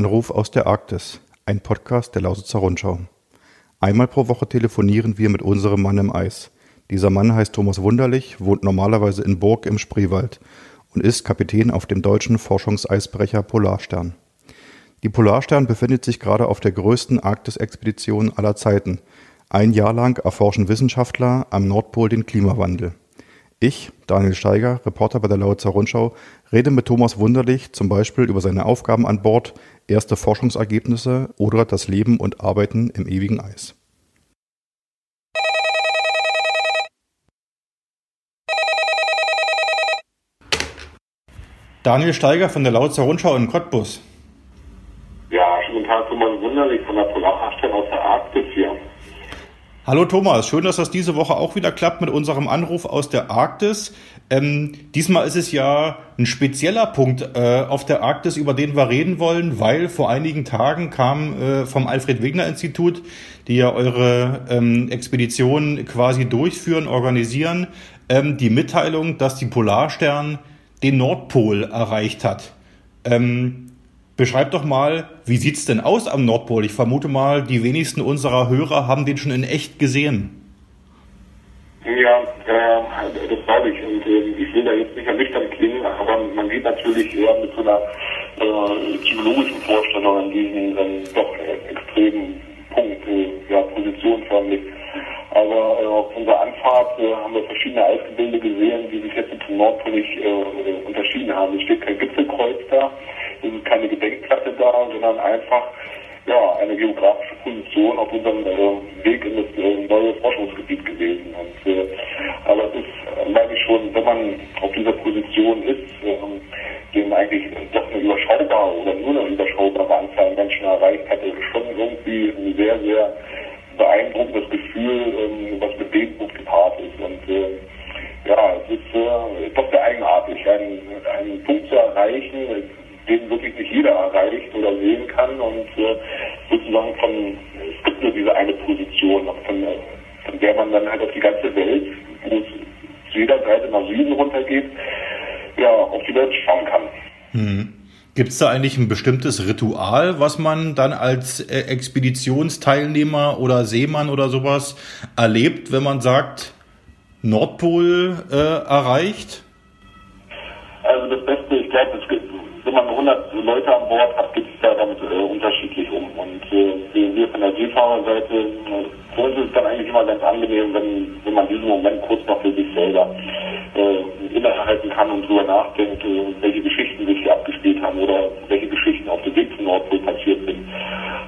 Anruf aus der Arktis, ein Podcast der Lausitzer Rundschau. Einmal pro Woche telefonieren wir mit unserem Mann im Eis. Dieser Mann heißt Thomas Wunderlich, wohnt normalerweise in Burg im Spreewald und ist Kapitän auf dem deutschen Forschungseisbrecher Polarstern. Die Polarstern befindet sich gerade auf der größten Arktis-Expedition aller Zeiten. Ein Jahr lang erforschen Wissenschaftler am Nordpol den Klimawandel. Ich, Daniel Steiger, Reporter bei der Lausitzer Rundschau, rede mit Thomas Wunderlich zum Beispiel über seine Aufgaben an Bord, erste Forschungsergebnisse oder das Leben und Arbeiten im ewigen Eis. Daniel Steiger von der Lausitzer Rundschau in Cottbus. Ja, schönen Tag, Thomas Wunderlich von der Polarstern aus der Arktis hier. Hallo Thomas, schön, dass das diese Woche auch wieder klappt mit unserem Anruf aus der Arktis. Ähm, diesmal ist es ja ein spezieller Punkt äh, auf der Arktis, über den wir reden wollen, weil vor einigen Tagen kam äh, vom Alfred Wegener Institut, die ja eure ähm, Expedition quasi durchführen, organisieren, ähm, die Mitteilung, dass die Polarstern den Nordpol erreicht hat. Ähm, Beschreib doch mal, wie sieht's denn aus am Nordpol? Ich vermute mal, die wenigsten unserer Hörer haben den schon in echt gesehen. Ja, äh, das glaube ich. Und äh, ich will da jetzt nicht ernüchtern klingen, aber man geht natürlich eher mit so einer äh, psychologischen Vorstellung an diesen äh, doch extremen Punkt, äh, ja, positionsförmlich. Aber äh, auf unserer Anfahrt äh, haben wir verschiedene Eisgebilde gesehen, die sich jetzt zum Nordpol nicht unterschieden haben. Es steht kein Gipfelkreuz da, ist keine Gedenkplatte da, sondern einfach ja, eine geografische Position auf unserem äh, Weg in das äh, neue Forschungsgebiet gewesen. Und, äh, aber es ist, äh, meine ich schon, wenn man auf dieser Position ist, ähm, dem eigentlich doch eine überschaubare oder nur eine überschaubare Anzahl an Menschen erreicht hat, ist schon irgendwie ein sehr, sehr beeindruckendes Gefühl, ähm, was mit Demut gepaart ist. Und äh, ja, es ist äh, doch sehr eigenartig, einen, einen Punkt zu erreichen, den wirklich nicht jeder erreicht oder sehen kann und äh, sozusagen von, es gibt nur diese eine Position, von, von der man dann halt auf die ganze Welt, wo es zu jeder Seite nach Süden runtergeht, ja, auf die Welt schauen kann. Hm. Gibt es da eigentlich ein bestimmtes Ritual, was man dann als äh, Expeditionsteilnehmer oder Seemann oder sowas erlebt, wenn man sagt, Nordpol äh, erreicht? Also das Beste, ich glaube, wenn man 100 Leute an Bord hat, geht es da damit äh, unterschiedlich um. Und äh, wir von der Seefahrerseite, äh, für uns ist es dann eigentlich immer ganz angenehm, wenn, wenn man diesen Moment kurz noch für sich selber äh, innehalten kann und drüber nachdenkt, äh, welche Geschichten sich hier abgespielt haben oder welche Geschichten auf dem Weg zum Nordpol passiert sind.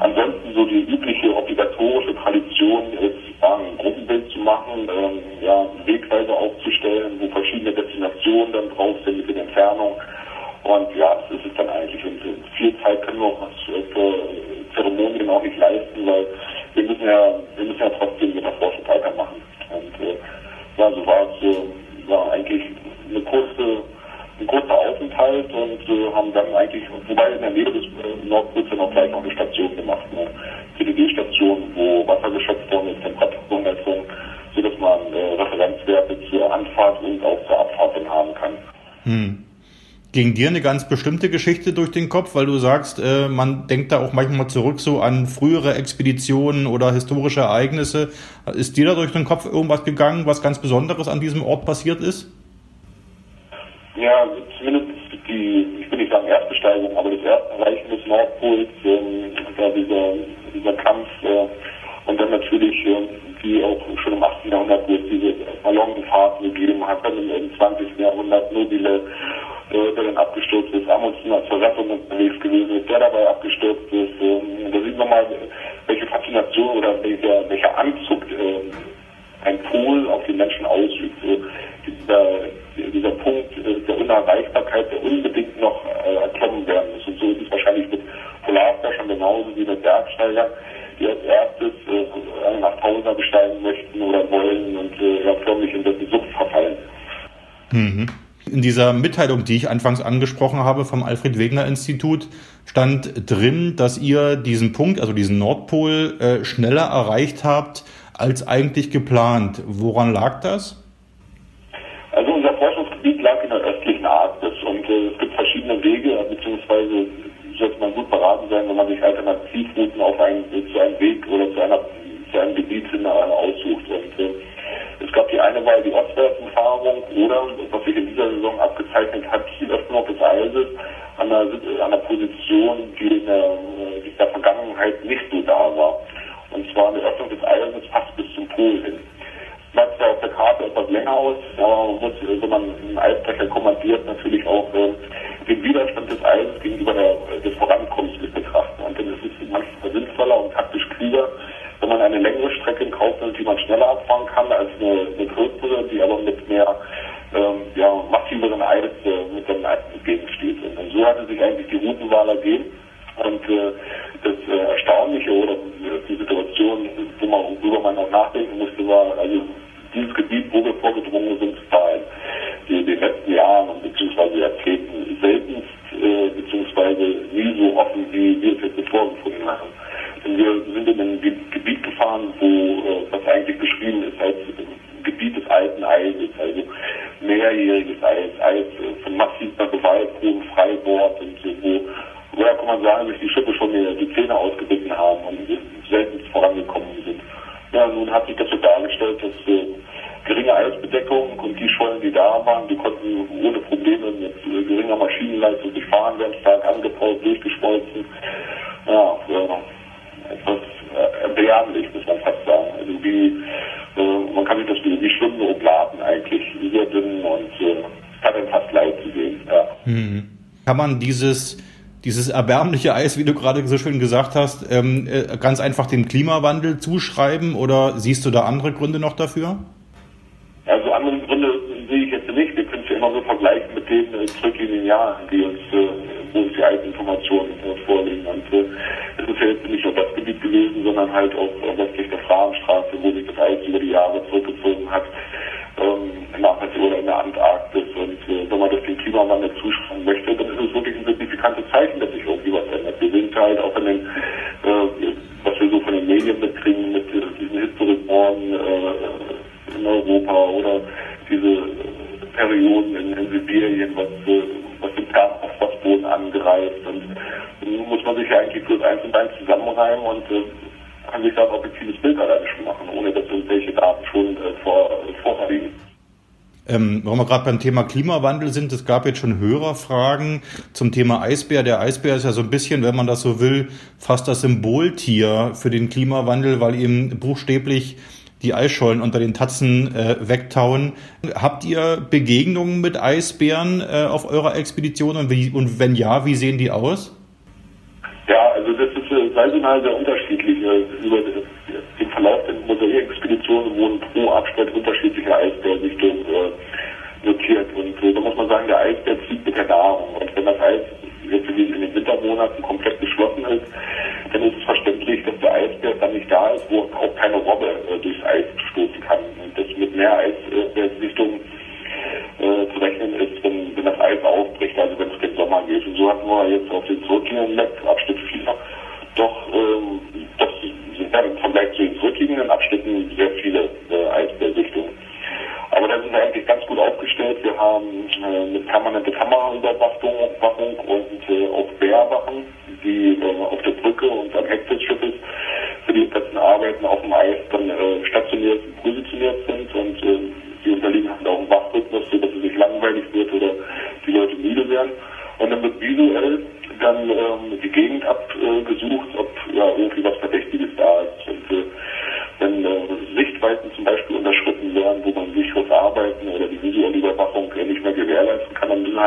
Ansonsten so die übliche obligatorische Tradition ist, ja, ein Gruppenbild zu machen, äh, ja, Wegweise aufzustellen, wo verschiedene Destinationen dann drauf sind mit den Entfernungen. Und ja, das ist es dann eigentlich. Und viel Zeit können wir auch für Zeremonien auch nicht leisten, weil wir müssen ja, wir müssen ja trotzdem mit der Forschung weitermachen. Und äh, ja, so war es äh, war eigentlich eine kurze, ein kurzer Aufenthalt und äh, haben dann eigentlich, wobei in der Nähe des äh, Nordpols auch gleich noch eine Station gemacht, eine CDG-Station, wo Wasser geschöpft worden ist, Temperaturmessung, sodass man äh, Referenzwerte zur Anfahrt und auch zur Abfahrt dann haben kann. Hm. Ging dir eine ganz bestimmte Geschichte durch den Kopf, weil du sagst, äh, man denkt da auch manchmal zurück so an frühere Expeditionen oder historische Ereignisse. Ist dir da durch den Kopf irgendwas gegangen, was ganz Besonderes an diesem Ort passiert ist? Ja, zumindest die, ich will nicht sagen Erstbesteigung, aber das Ersterreichen des Nordpols, ähm, da dieser, dieser Kampf äh, und dann natürlich, äh, wie auch schon im 18. Jahrhundert, wo es diese Ballonfahrten gegeben hat, dann im 20. Jahrhundert nobile äh, der dann abgestürzt ist, Amundsen als Verrettung unterwegs gewesen ist, der dabei abgestürzt ist. Ähm, da sieht man mal, welche Faszination oder welcher, welcher Anzug äh, ein Pol auf die Menschen ausübt. So, dieser, dieser Punkt äh, der Unerreichbarkeit, der unbedingt noch äh, erklommen werden muss. Und so ist es wahrscheinlich mit Polarforschern genauso wie mit Bergsteigern, die als erstes äh, nach Tausender besteigen möchten oder wollen und äh, ja, förmlich in dessen Sucht verfallen. Mhm. In dieser Mitteilung, die ich anfangs angesprochen habe vom Alfred Wegener Institut, stand drin, dass ihr diesen Punkt, also diesen Nordpol, äh, schneller erreicht habt als eigentlich geplant. Woran lag das? Also unser Forschungsgebiet lag in der östlichen Arktis und äh, es gibt verschiedene Wege, beziehungsweise sollte man gut beraten sein, wenn man sich Alternativrouten auf einen, zu einem Weg oder zu, einer, zu einem Gebiet hin aussucht. Und äh, es gab die eine Wahl, die Ostwärtsumfahrung oder, was sich in dieser Saison abgezeichnet hat, die ergeben. Und äh, das äh, Erstaunliche oder äh, die Situation, worüber man auch nachdenken musste, war, also dieses Gebiet, wo wir vorgedrungen sind, war in den letzten Jahren bzw. Jahrzehnten seltenst äh, bzw. nie so offen, wie wir es jetzt vorgefunden haben. Denn wir sind in ein Gebiet gefahren, wo äh, was eigentlich beschrieben ist als Gebiet des alten Eises, also mehrjähriges Eis, Eis die ohne Probleme mit äh, geringer Maschinenleistung durchfahren werden, stark angebaut, durchgeschmolzen. Ja, äh, etwas äh, erbärmlich, muss man fast sagen. Also wie, äh, man kann sich das wie, wie schwimmende Oblaten eigentlich, sehr dünn und äh, hat einem fast leid zu sehen. Ja. Hm. Kann man dieses dieses erbärmliche Eis, wie du gerade so schön gesagt hast, ähm, äh, ganz einfach dem Klimawandel zuschreiben oder siehst du da andere Gründe noch dafür? Also andere Gründe sehe ich jetzt nicht. Wir können es ja immer nur vergleichen mit den äh, zurückliegenden Jahren, die uns, äh, wo uns die alten Informationen äh, vorliegen. Und äh, es ist ja jetzt nicht nur das Gebiet gewesen, sondern halt auch äh, westlich der Fragenstraße, wo sich das Eis über die Jahre zurückgezogen hat ähm, der oder in der Antarktis. Und äh, wenn man das dem Klimawandel zuschreiben möchte, dann ist es wirklich ein signifikantes Zeichen, dass sich irgendwie was ändert. Wir sind halt auch in den, äh, was wir so von den Medien mitkriegen, mit äh, diesen Hitzerekorden äh, in Europa oder diese äh, Perioden in, in Sibirien, was, äh, was den Permafrostboden angreift. Und muss man sich ja eigentlich bloß eins und eins zusammenreimen und äh, kann sich da ein objektives Bild alleine schon machen, ohne dass irgendwelche Daten schon äh, vor, vorliegen. Ähm, warum wir gerade beim Thema Klimawandel sind, es gab jetzt schon Hörerfragen zum Thema Eisbär. Der Eisbär ist ja so ein bisschen, wenn man das so will, fast das Symboltier für den Klimawandel, weil ihm buchstäblich die Eisschollen unter den Tatzen äh, wegtauen. Habt ihr Begegnungen mit Eisbären äh, auf eurer Expedition und, wie, und wenn ja, wie sehen die aus? Ja, also das ist äh, saisonal sehr unterschiedlich. Äh, über den Verlauf der Mosaikexpeditionen wurden pro Abschnitt unterschiedliche Eisbärsichtungen äh, notiert. Und äh, da muss man sagen, der Eisbär zieht mit der Nahrung. Und wenn das Eis jetzt in den Wintermonaten komplett geschlossen ist, dann ist es verständlich, dass der Eisbär dann nicht da ist, wo auch keine Robbe äh, durchs Eis stoßen kann. Und das mit mehr Eisbärsichtungen äh, zu rechnen ist, wenn, wenn das Eis aufbricht, also wenn es den Sommer geht. Und so hatten wir jetzt auf den zurückliegenden Abschnitt 4 doch ähm, das sind dann im Vergleich zu den zurückliegenden Abschnitten sehr viele äh, Eisbärsichtungen. Aber da sind wir eigentlich ganz gut aufgestellt. Wir haben äh, eine permanente Kameraüberwachung und äh, auch Bärwachen, die äh, auf der Brücke und am Heck des Schiffes für die letzten Arbeiten auf dem Eis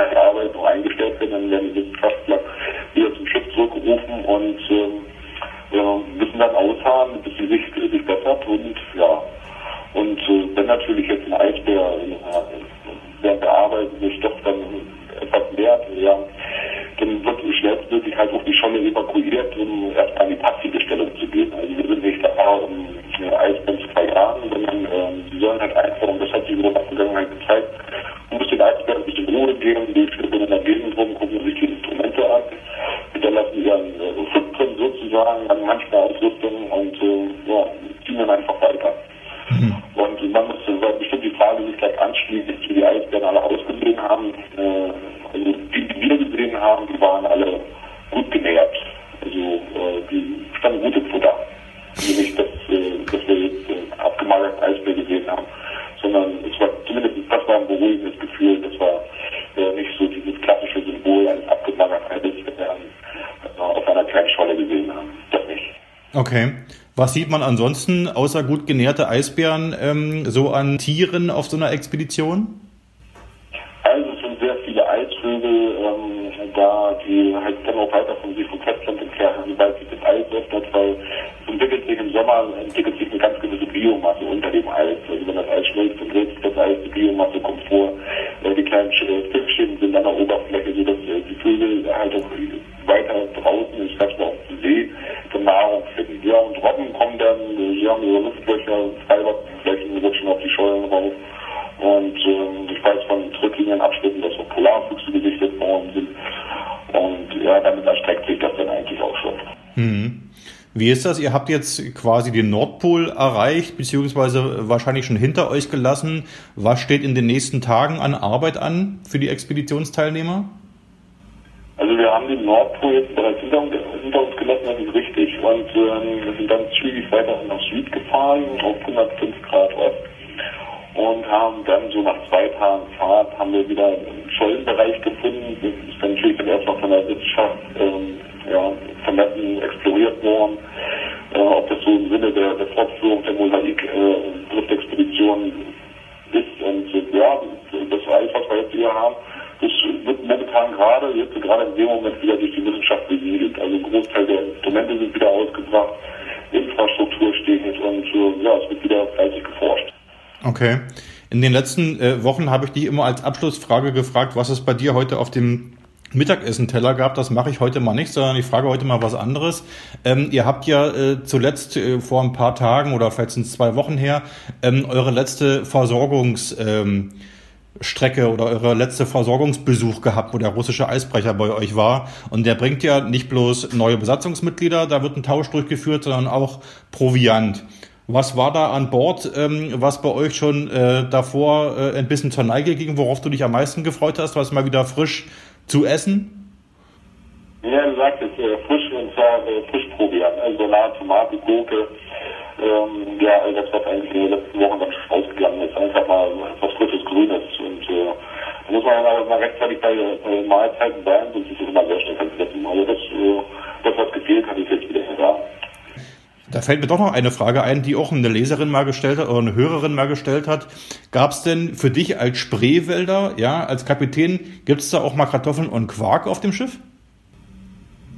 die Arbeit noch eingestellt werden, dann werden die Wissenschaftler wieder zum Schiff zurückgerufen und äh, müssen dann ausharren, bis die Sicht äh, sich bessert und ja. Und äh, wenn natürlich jetzt ein Eisbär äh, während der Arbeit sich doch dann etwas wert, ja, dann wird schnellstmöglich halt auch die Scholle evakuiert, um erstmal an die passive Stellung zu gehen. Also wir sind nicht da, um äh, Eisbären zu verjagen, sondern ähm, die sollen halt einfach, und das hat sich in der Vergangenheit gezeigt, muss den Eisbären bisschen Ruhe geben, die schwimmen in der Gegend rum, gucken sich die Instrumente an, hinterlassen ihren äh, Footprint sozusagen an manchmal Ausrüstung und äh, ja, ziehen dann einfach weiter. Mhm. Und man muss weil bestimmt die Frage sich gleich anschließt, wie die Eisbären alle ausgesehen haben. Äh, also die, die wir gesehen haben, die waren alle gut genährt. Also äh, die standen gut im Futter. Also nicht, dass, äh, dass wir jetzt äh, abgemagerten Eisbär gesehen haben, sondern es war zumindest das war ein beruhigendes Gefühl. Das war Okay. Was sieht man ansonsten außer gut genährte Eisbären ähm, so an Tieren auf so einer Expedition? Also es sind sehr viele Eisvögel ähm, da, die halt dann auch weiter von sich vom Festland entfernt, sobald sich das Eis öffnet, weil es entwickelt sich im Sommer, entwickelt sich eine ganz gewisse Biomasse unter dem Eis. Also wenn das Eis schmilzt, dann dreht sich das Eis, die Biomasse kommt vor, äh, die kleinen Fischchen sind an der Oberfläche, sodass äh, die Vögel halt auch Ja, damit erstreckt sich das dann eigentlich auch schon. Hm. Wie ist das? Ihr habt jetzt quasi den Nordpol erreicht, beziehungsweise wahrscheinlich schon hinter euch gelassen. Was steht in den nächsten Tagen an Arbeit an für die Expeditionsteilnehmer? Also wir haben den Nordpol jetzt bereits hinter, hinter uns gelassen, das ist richtig. Und ähm, wir sind dann zügig weiter nach Süd gefahren, auf 105 Grad Ost. Und haben dann so nach zwei Tagen Fahrt haben wir wieder einen Schollenbereich gefunden. Das ist dann natürlich dann erstmal von der Wissenschaft ähm, ja, vermessen, exploriert worden. Äh, ob das so im Sinne der, der Fortführung der Mosaik-Driftexpedition äh, ist. Und äh, ja, das Eis, was wir jetzt hier haben, das wird momentan gerade, jetzt gerade in dem Moment wieder durch die Wissenschaft besiedelt. Also ein Großteil der Instrumente sind wieder ausgebracht, Infrastruktur steht und äh, ja, es wird wieder fleißig geforscht. Okay. In den letzten äh, Wochen habe ich dich immer als Abschlussfrage gefragt, was es bei dir heute auf dem Mittagessen-Teller gab. Das mache ich heute mal nicht, sondern ich frage heute mal was anderes. Ähm, ihr habt ja äh, zuletzt äh, vor ein paar Tagen oder vielleicht sind es zwei Wochen her ähm, eure letzte Versorgungs- ähm, Strecke oder eure letzte Versorgungsbesuch gehabt, wo der russische Eisbrecher bei euch war. Und der bringt ja nicht bloß neue Besatzungsmitglieder, da wird ein Tausch durchgeführt, sondern auch Proviant. Was war da an Bord, ähm, was bei euch schon äh, davor äh, ein bisschen zur Neige ging, worauf du dich am meisten gefreut hast, was mal wieder frisch zu essen? Ja, du sagtest, äh, frisch und zwar äh, Frischproviant, also Salat, Tomate, Gurke, ähm, ja, all das, was eigentlich in den letzten Wochen dann schon ausgegangen ist, einfach mal etwas frisches Grünes. Und äh, da muss man dann mal rechtzeitig bei äh, Mahlzeiten sein, sonst ist es immer sehr schnell vergessen. Also das, äh, das, was gefehlt hat, ist jetzt wieder da. Da fällt mir doch noch eine Frage ein, die auch eine Leserin mal gestellt hat oder eine Hörerin mal gestellt hat. Gab es denn für dich als Spreewälder, ja, als Kapitän, gibt es da auch mal Kartoffeln und Quark auf dem Schiff?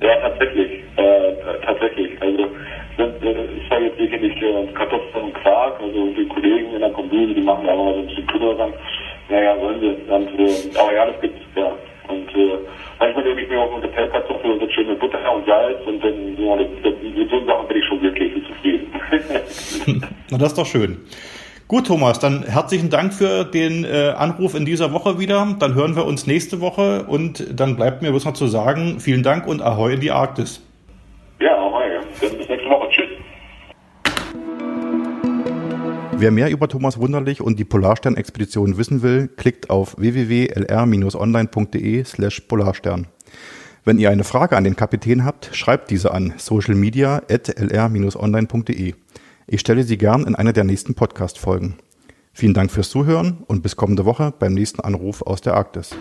Ja, tatsächlich. Äh, tatsächlich. Also ich sage jetzt nicht äh, Kartoffeln und Quark, also die Kollegen in der Kombüse, die machen da immer so ein bisschen Kümmel ran. Naja, sollen sie. Und, äh, aber ja, das gibt's, ja. Und äh, manchmal nehme ich mir auch eine Pellkartoffel und so schön mit Butter und Salz und dann, ja, mit so Sachen bin ich schon glücklich. Na, das ist doch schön. Gut, Thomas, dann herzlichen Dank für den äh, Anruf in dieser Woche wieder. Dann hören wir uns nächste Woche und dann bleibt mir bloß noch zu sagen, vielen Dank und Ahoi in die Arktis. Ja, Ahoi. Dann bis nächste Woche. Tschüss. Wer mehr über Thomas Wunderlich und die Polarstern-Expedition wissen will, klickt auf www.lr-online.de slash Polarstern. Wenn ihr eine Frage an den Kapitän habt, schreibt diese an socialmedia.lr-online.de. Ich stelle sie gern in einer der nächsten Podcast-Folgen. Vielen Dank fürs Zuhören und bis kommende Woche beim nächsten Anruf aus der Arktis.